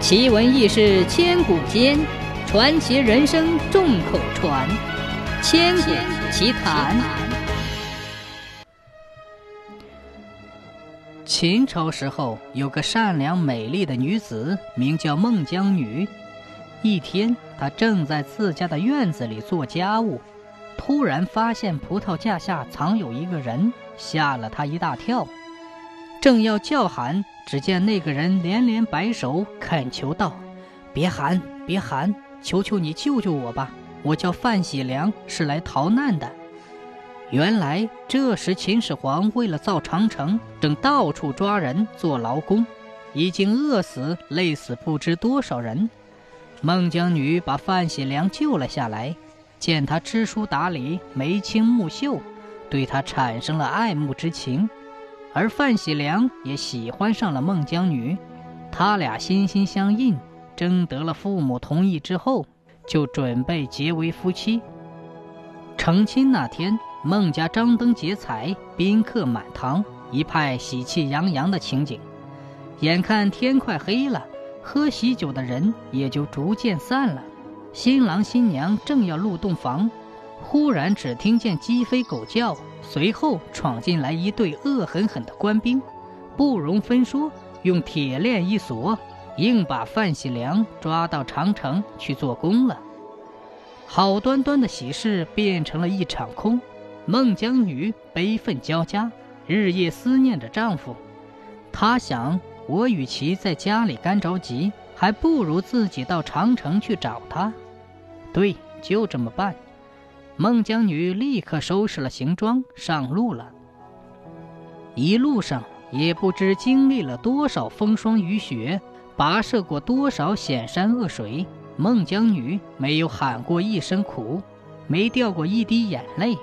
奇闻异事千古间，传奇人生众口传。千古奇谈。秦朝时候，有个善良美丽的女子，名叫孟姜女。一天，她正在自家的院子里做家务，突然发现葡萄架下藏有一个人，吓了她一大跳。正要叫喊，只见那个人连连摆手，恳求道：“别喊，别喊，求求你救救我吧！我叫范喜良，是来逃难的。”原来这时秦始皇为了造长城，正到处抓人做劳工，已经饿死、累死不知多少人。孟姜女把范喜良救了下来，见他知书达理、眉清目秀，对他产生了爱慕之情。而范喜良也喜欢上了孟姜女，他俩心心相印，征得了父母同意之后，就准备结为夫妻。成亲那天，孟家张灯结彩，宾客满堂，一派喜气洋洋的情景。眼看天快黑了，喝喜酒的人也就逐渐散了。新郎新娘正要入洞房，忽然只听见鸡飞狗叫。随后闯进来一队恶狠狠的官兵，不容分说，用铁链一锁，硬把范喜良抓到长城去做工了。好端端的喜事变成了一场空，孟姜女悲愤交加，日夜思念着丈夫。她想，我与其在家里干着急，还不如自己到长城去找他。对，就这么办。孟姜女立刻收拾了行装，上路了。一路上也不知经历了多少风霜雨雪，跋涉过多少险山恶水，孟姜女没有喊过一声苦，没掉过一滴眼泪。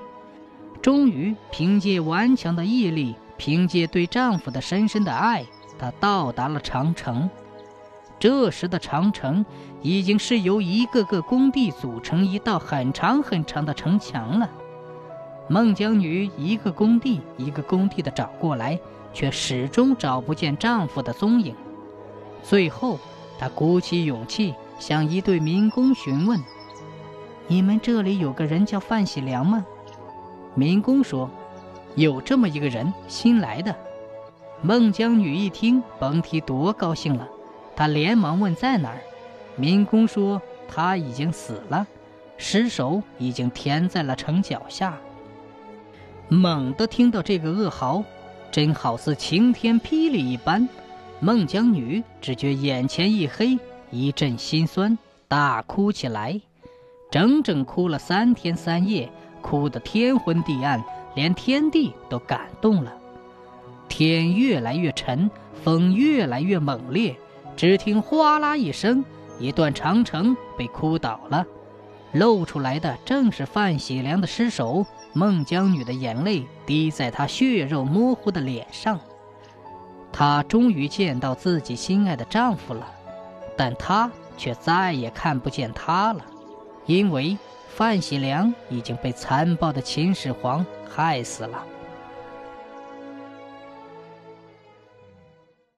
终于凭借顽强的毅力，凭借对丈夫的深深的爱，她到达了长城。这时的长城已经是由一个个工地组成一道很长很长的城墙了。孟姜女一个工地一个工地的找过来，却始终找不见丈夫的踪影。最后，她鼓起勇气向一对民工询问：“你们这里有个人叫范喜良吗？”民工说：“有这么一个人，新来的。”孟姜女一听，甭提多高兴了。他连忙问在哪儿，民工说他已经死了，尸首已经填在了城脚下。猛地听到这个噩耗，真好似晴天霹雳一般，孟姜女只觉眼前一黑，一阵心酸，大哭起来，整整哭了三天三夜，哭得天昏地暗，连天地都感动了。天越来越沉，风越来越猛烈。只听哗啦一声，一段长城被哭倒了，露出来的正是范喜良的尸首。孟姜女的眼泪滴在她血肉模糊的脸上。她终于见到自己心爱的丈夫了，但她却再也看不见他了，因为范喜良已经被残暴的秦始皇害死了。